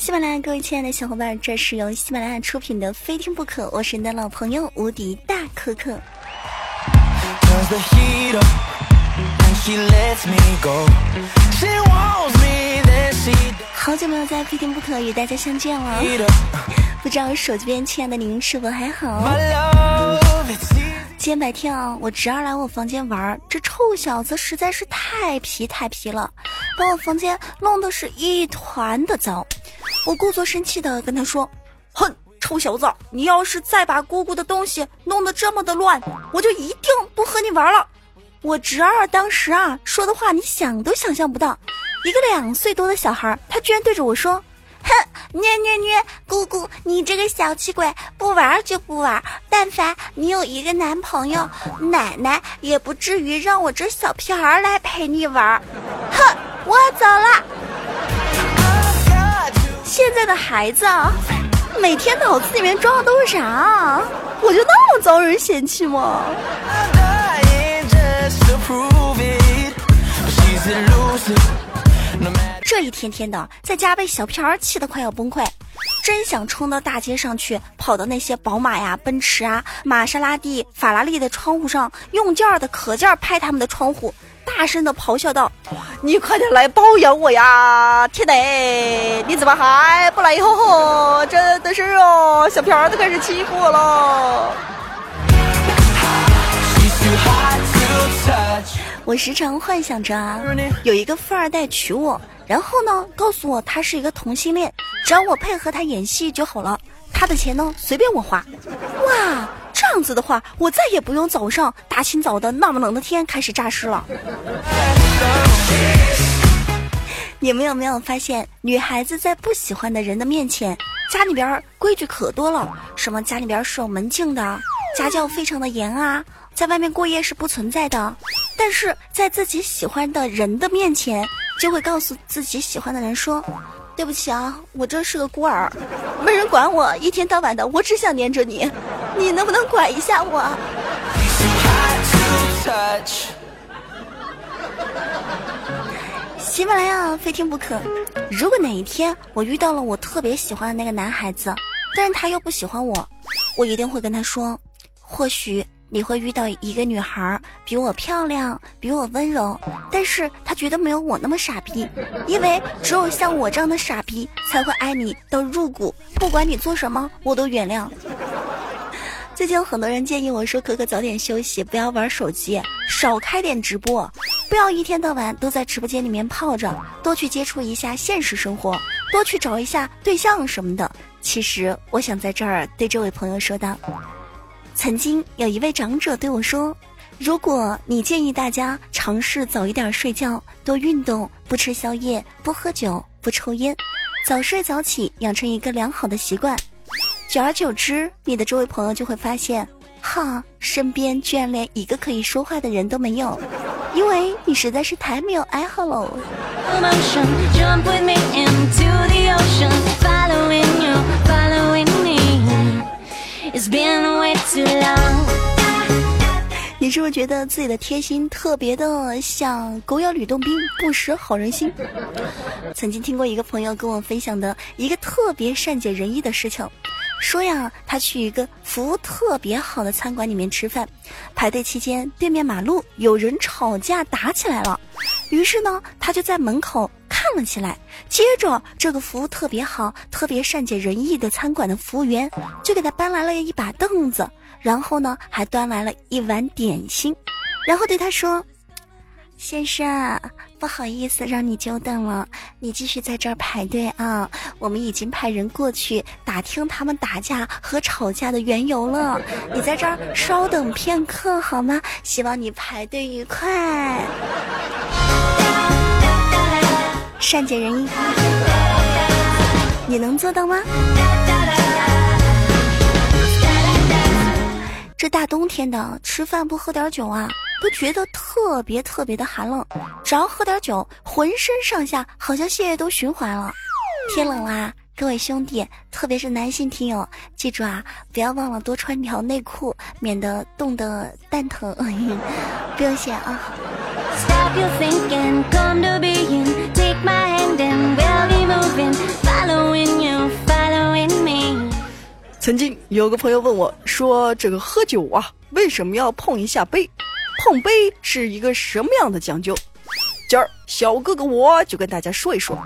喜马拉雅各位亲爱的小伙伴，这是由喜马拉雅出品的《非听不可》，我是你的老朋友无敌大可可。好久没有在《非听不可》与大家相见了，不知道手机边亲爱的您是否还好？今天白天啊，我侄儿来我房间玩，这臭小子实在是太皮太皮了，把我房间弄得是一团的糟。我故作生气的跟他说：“哼，臭小子，你要是再把姑姑的东西弄得这么的乱，我就一定不和你玩了。”我侄儿当时啊说的话，你想都想象不到，一个两岁多的小孩，他居然对着我说。哼，捏捏捏！姑姑，你这个小气鬼，不玩就不玩。但凡你有一个男朋友，奶奶也不至于让我这小屁孩来陪你玩。哼，我走了。现在的孩子啊，每天脑子里面装的都是啥啊？我就那么遭人嫌弃吗？这一天天的在家被小屁孩气得快要崩溃，真想冲到大街上去，跑到那些宝马呀、奔驰啊、玛莎拉蒂、法拉利的窗户上，用劲儿的可劲儿拍他们的窗户，大声的咆哮道：“你快点来包养我呀！天哪，你怎么还不来？吼吼，真的是哦，小屁孩都开始欺负我了。”我时常幻想着啊，有一个富二代娶我。然后呢，告诉我他是一个同性恋，只要我配合他演戏就好了。他的钱呢，随便我花。哇，这样子的话，我再也不用早上大清早的那么冷的天开始诈尸了。你们有没有发现，女孩子在不喜欢的人的面前，家里边规矩可多了，什么家里边是有门禁的，家教非常的严啊，在外面过夜是不存在的。但是在自己喜欢的人的面前。就会告诉自己喜欢的人说：“对不起啊，我这是个孤儿，没人管我，一天到晚的，我只想黏着你，你能不能管一下我？”喜马拉雅非听不可。如果哪一天我遇到了我特别喜欢的那个男孩子，但是他又不喜欢我，我一定会跟他说：“或许。”你会遇到一个女孩比我漂亮，比我温柔，但是她觉得没有我那么傻逼，因为只有像我这样的傻逼才会爱你到入骨，不管你做什么我都原谅。最近有很多人建议我说：“可可早点休息，不要玩手机，少开点直播，不要一天到晚都在直播间里面泡着，多去接触一下现实生活，多去找一下对象什么的。”其实我想在这儿对这位朋友说道。曾经有一位长者对我说：“如果你建议大家尝试早一点睡觉，多运动，不吃宵夜，不喝酒，不抽烟，早睡早起，养成一个良好的习惯，久而久之，你的这位朋友就会发现，哈，身边居然连一个可以说话的人都没有，因为你实在是太没有爱好喽。”你是不是觉得自己的贴心特别的像狗咬吕洞宾，不识好人心？曾经听过一个朋友跟我分享的一个特别善解人意的事情，说呀，他去一个服务特别好的餐馆里面吃饭，排队期间对面马路有人吵架打起来了，于是呢，他就在门口。看了起来，接着这个服务特别好、特别善解人意的餐馆的服务员就给他搬来了一把凳子，然后呢还端来了一碗点心，然后对他说：“先生，不好意思让你久等了，你继续在这儿排队啊，我们已经派人过去打听他们打架和吵架的缘由了，你在这儿稍等片刻好吗？希望你排队愉快。”善解人意，你能做到吗？这大冬天的，吃饭不喝点酒啊，都觉得特别特别的寒冷。只要喝点酒，浑身上下好像血液都循环了。天冷啦，各位兄弟，特别是男性听友，记住啊，不要忘了多穿条内裤，免得冻得蛋疼。不用谢啊。my hand and we'll be moving, following 曾经有个朋友问我说：“这个喝酒啊，为什么要碰一下杯？碰杯是一个什么样的讲究？”今儿小哥哥我就跟大家说一说，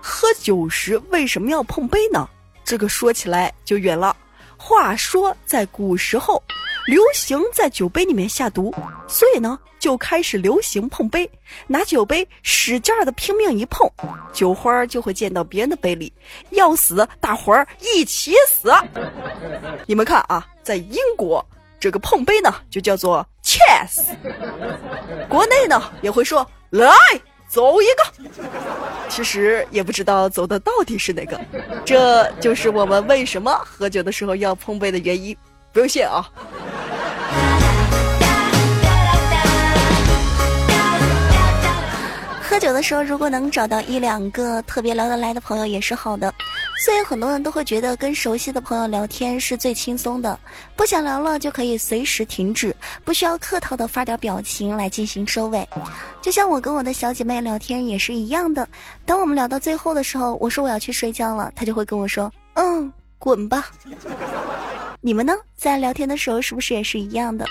喝酒时为什么要碰杯呢？这个说起来就远了。话说在古时候。流行在酒杯里面下毒，所以呢就开始流行碰杯，拿酒杯使劲儿的拼命一碰，酒花就会溅到别人的杯里，要死大伙儿一起死。你们看啊，在英国这个碰杯呢就叫做 chess，国内呢也会说来走一个，其实也不知道走的到底是哪个，这就是我们为什么喝酒的时候要碰杯的原因。不用谢啊。喝酒的时候，如果能找到一两个特别聊得来的朋友，也是好的。所以很多人都会觉得跟熟悉的朋友聊天是最轻松的，不想聊了就可以随时停止，不需要客套的发点表情来进行收尾。就像我跟我的小姐妹聊天也是一样的，当我们聊到最后的时候，我说我要去睡觉了，她就会跟我说：“嗯，滚吧。”你们呢，在聊天的时候是不是也是一样的？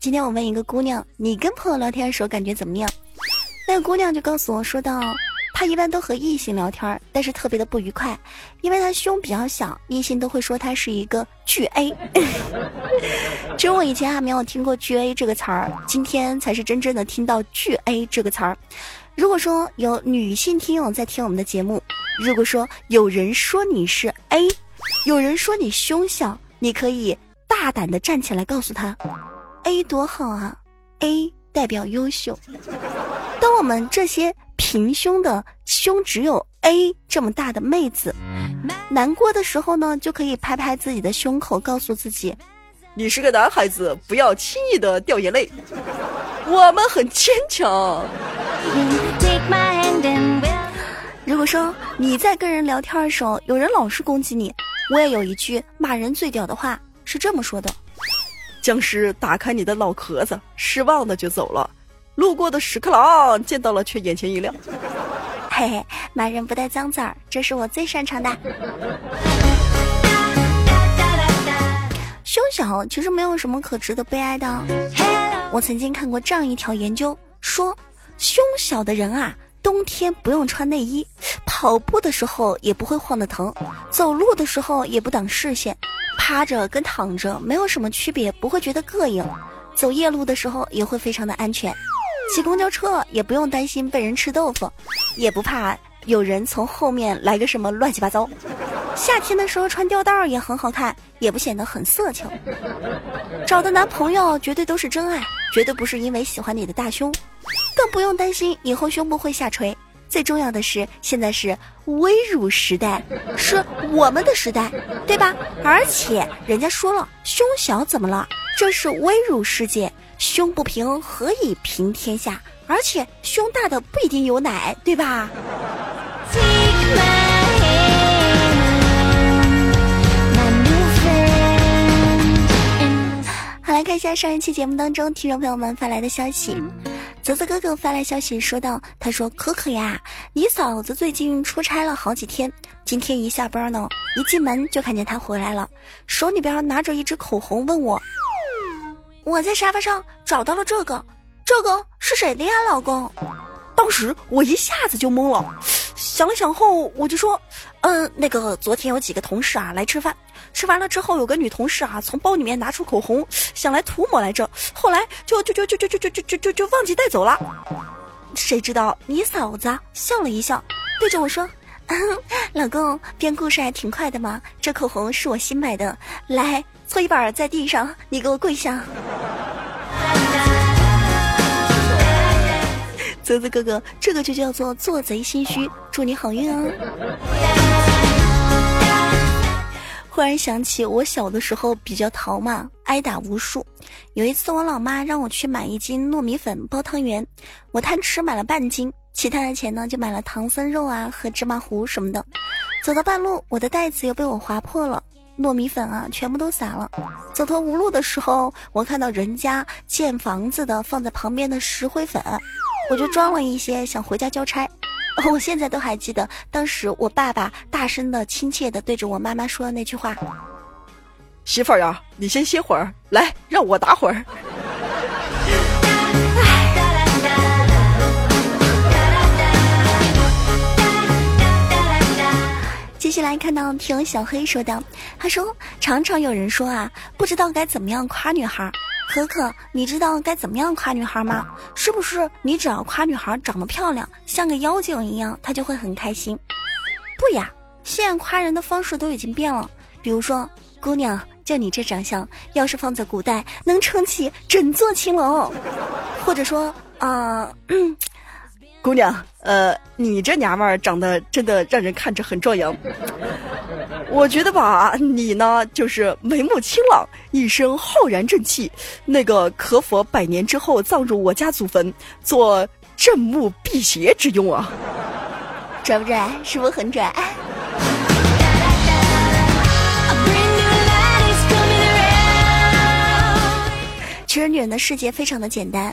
今天我问一个姑娘，你跟朋友聊天的时候感觉怎么样？那个姑娘就告诉我说道，他一般都和异性聊天，但是特别的不愉快，因为他胸比较小，异性都会说他是一个巨 A。其实我以前还没有听过巨 A 这个词儿，今天才是真正的听到巨 A 这个词儿。如果说有女性听友在听我们的节目，如果说有人说你是 A，有人说你胸小，你可以大胆的站起来告诉他，A 多好啊，A 代表优秀。当我们这些平胸的胸只有 A 这么大的妹子，难过的时候呢，就可以拍拍自己的胸口，告诉自己：“你是个男孩子，不要轻易的掉眼泪，我们很坚强。”如果说你在跟人聊天的时候，有人老是攻击你，我也有一句骂人最屌的话，是这么说的：“僵尸打开你的脑壳子，失望的就走了。”路过的屎壳郎见到了，却眼前一亮。嘿 嘿，骂人不带脏字儿，这是我最擅长的。胸小其实没有什么可值得悲哀的。我曾经看过这样一条研究，说胸小的人啊，冬天不用穿内衣，跑步的时候也不会晃得疼，走路的时候也不挡视线，趴着跟躺着没有什么区别，不会觉得膈应，走夜路的时候也会非常的安全。骑公交车也不用担心被人吃豆腐，也不怕有人从后面来个什么乱七八糟。夏天的时候穿吊带也很好看，也不显得很色情。找的男朋友绝对都是真爱，绝对不是因为喜欢你的大胸，更不用担心以后胸部会下垂。最重要的是，现在是微乳时代，是我们的时代，对吧？而且人家说了，胸小怎么了？这是微乳世界。胸不平，何以平天下？而且胸大的不一定有奶，对吧？好，来看一下上一期节目当中听众朋友们发来的消息。泽泽哥哥发来消息说道：“他说可可呀，你嫂子最近出差了好几天，今天一下班呢，一进门就看见她回来了，手里边拿着一支口红，问我。”我在沙发上找到了这个，这个是谁的呀，老公？当时我一下子就懵了，想了想后，我就说，嗯，那个昨天有几个同事啊来吃饭，吃完了之后，有个女同事啊从包里面拿出口红，想来涂抹来着，后来就就就就就就就就就就忘记带走了。谁知道你嫂子笑了一笑，对着我说，嗯 老公编故事还挺快的嘛，这口红是我新买的，来。搓衣板在地上，你给我跪下。泽泽哥哥，这个就叫做做贼心虚。祝你好运啊！忽然想起我小的时候比较淘嘛，挨打无数。有一次我老妈让我去买一斤糯米粉包汤圆，我贪吃买了半斤，其他的钱呢就买了唐僧肉啊和芝麻糊什么的。走到半路，我的袋子又被我划破了。糯米粉啊，全部都洒了。走投无路的时候，我看到人家建房子的放在旁边的石灰粉，我就装了一些，想回家交差。我现在都还记得，当时我爸爸大声的、亲切的对着我妈妈说的那句话：“媳妇儿呀，你先歇会儿，来让我打会儿。接下来看到听小黑说的，他说常常有人说啊，不知道该怎么样夸女孩。可可，你知道该怎么样夸女孩吗？是不是你只要夸女孩长得漂亮，像个妖精一样，她就会很开心？不呀，现在夸人的方式都已经变了。比如说，姑娘，就你这长相，要是放在古代，能撑起整座青楼。或者说，啊。姑娘，呃，你这娘们儿长得真的让人看着很壮阳。我觉得吧，你呢就是眉目清朗，一身浩然正气，那个可否百年之后葬入我家祖坟，做镇墓辟邪之用啊？拽不拽？是不是很拽？其实女人的世界非常的简单，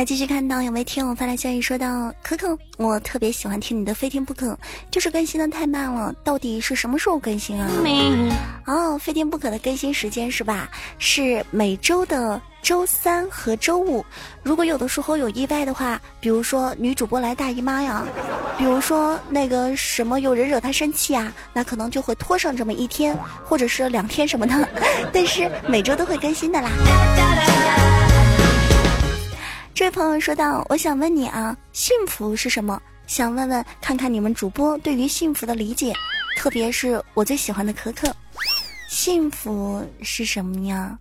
来继续看到有位听友发来消息说到：“可可，我特别喜欢听你的《非听不可》，就是更新的太慢了，到底是什么时候更新啊？”哦，《非听不可》的更新时间是吧？是每周的周三和周五。如果有的时候有意外的话，比如说女主播来大姨妈呀，比如说那个什么有人惹她生气啊，那可能就会拖上这么一天或者是两天什么的。但是每周都会更新的啦。这位朋友说道：“我想问你啊，幸福是什么？想问问看看你们主播对于幸福的理解，特别是我最喜欢的可可，幸福是什么呀？”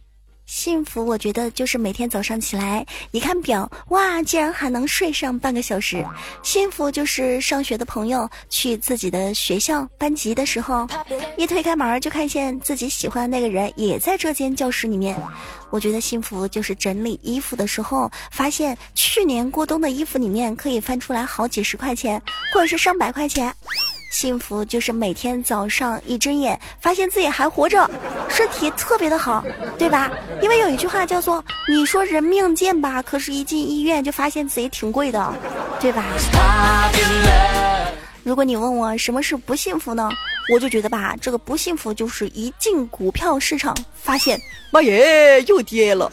幸福，我觉得就是每天早上起来一看表，哇，竟然还能睡上半个小时。幸福就是上学的朋友去自己的学校班级的时候，一推开门就看见自己喜欢的那个人也在这间教室里面。我觉得幸福就是整理衣服的时候，发现去年过冬的衣服里面可以翻出来好几十块钱，或者是上百块钱。幸福就是每天早上一睁眼，发现自己还活着，身体特别的好，对吧？因为有一句话叫做“你说人命贱吧”，可是一进医院就发现自己挺贵的，对吧？如果你问我什么是不幸福呢？我就觉得吧，这个不幸福就是一进股票市场发现，妈耶，又跌了；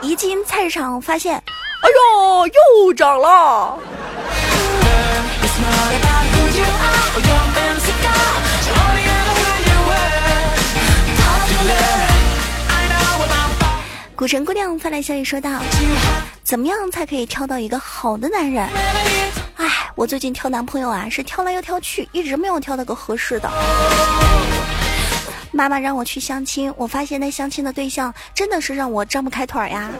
一进菜市场发现，哎呦，又涨了。古城姑娘发来消息说道：“怎么样才可以挑到一个好的男人？哎，我最近挑男朋友啊，是挑来又挑去，一直没有挑到个合适的。妈妈让我去相亲，我发现那相亲的对象真的是让我张不开腿呀。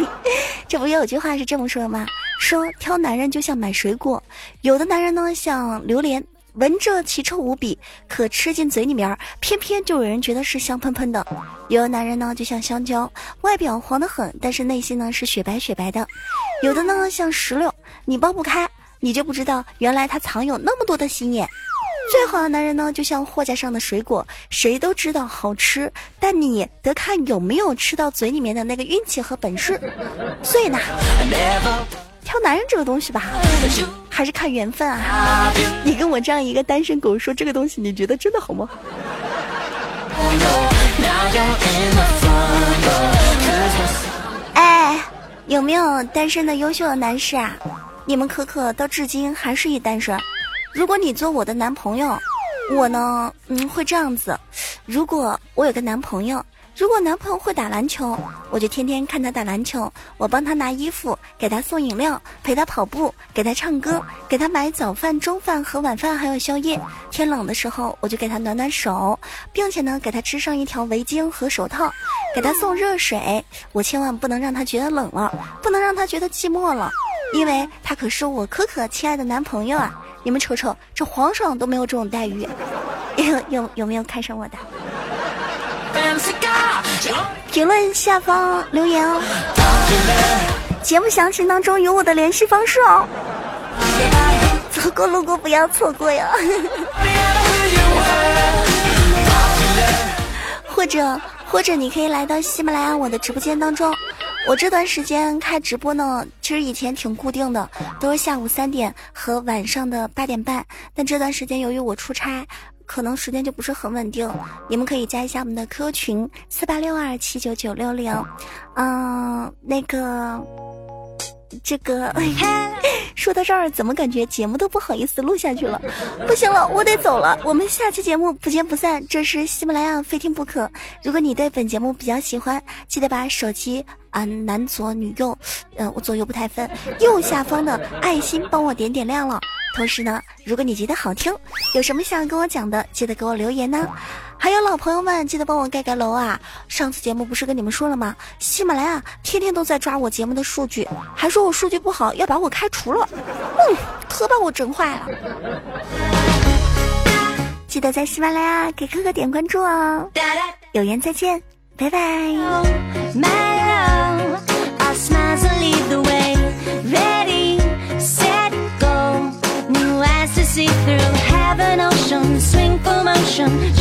这不有句话是这么说的吗？说挑男人就像买水果，有的男人呢像榴莲。”闻着奇臭无比，可吃进嘴里面，偏偏就有人觉得是香喷喷的。有的男人呢，就像香蕉，外表黄得很，但是内心呢是雪白雪白的。有的呢像石榴，你剥不开，你就不知道原来他藏有那么多的心眼。最好的男人呢，就像货架上的水果，谁都知道好吃，但你得看有没有吃到嘴里面的那个运气和本事。所以呢。挑男人这个东西吧，还是看缘分啊！你跟我这样一个单身狗说这个东西，你觉得真的好吗？哎，有没有单身的优秀的男士啊？你们可可到至今还是一单身。如果你做我的男朋友，我呢，嗯，会这样子。如果我有个男朋友。如果男朋友会打篮球，我就天天看他打篮球。我帮他拿衣服，给他送饮料，陪他跑步，给他唱歌，给他买早饭、中饭和晚饭，还有宵夜。天冷的时候，我就给他暖暖手，并且呢，给他织上一条围巾和手套，给他送热水。我千万不能让他觉得冷了，不能让他觉得寂寞了，因为他可是我可可亲爱的男朋友啊！你们瞅瞅，这皇上都没有这种待遇，有有有没有看上我的？评论下方留言哦，节目详情当中有我的联系方式哦，走过路过不要错过呀。或者或者你可以来到喜马拉雅我的直播间当中。我这段时间开直播呢，其实以前挺固定的，都是下午三点和晚上的八点半。但这段时间由于我出差，可能时间就不是很稳定。你们可以加一下我们的 QQ 群四八六二七九九六零，嗯，那个。这个 说到这儿，怎么感觉节目都不好意思录下去了？不行了，我得走了。我们下期节目不见不散。这是喜马拉雅非听不可。如果你对本节目比较喜欢，记得把手机啊男左女右，嗯，我左右不太分，右下方的爱心帮我点点亮了。同时呢，如果你觉得好听，有什么想跟我讲的，记得给我留言呢。还有老朋友们，记得帮我盖盖楼啊！上次节目不是跟你们说了吗？喜马拉雅天天都在抓我节目的数据，还说我数据不好要把我开除了，嗯，可把我整坏了。记得在喜马拉雅给哥哥点关注哦！有缘再见，拜拜。swing for motion.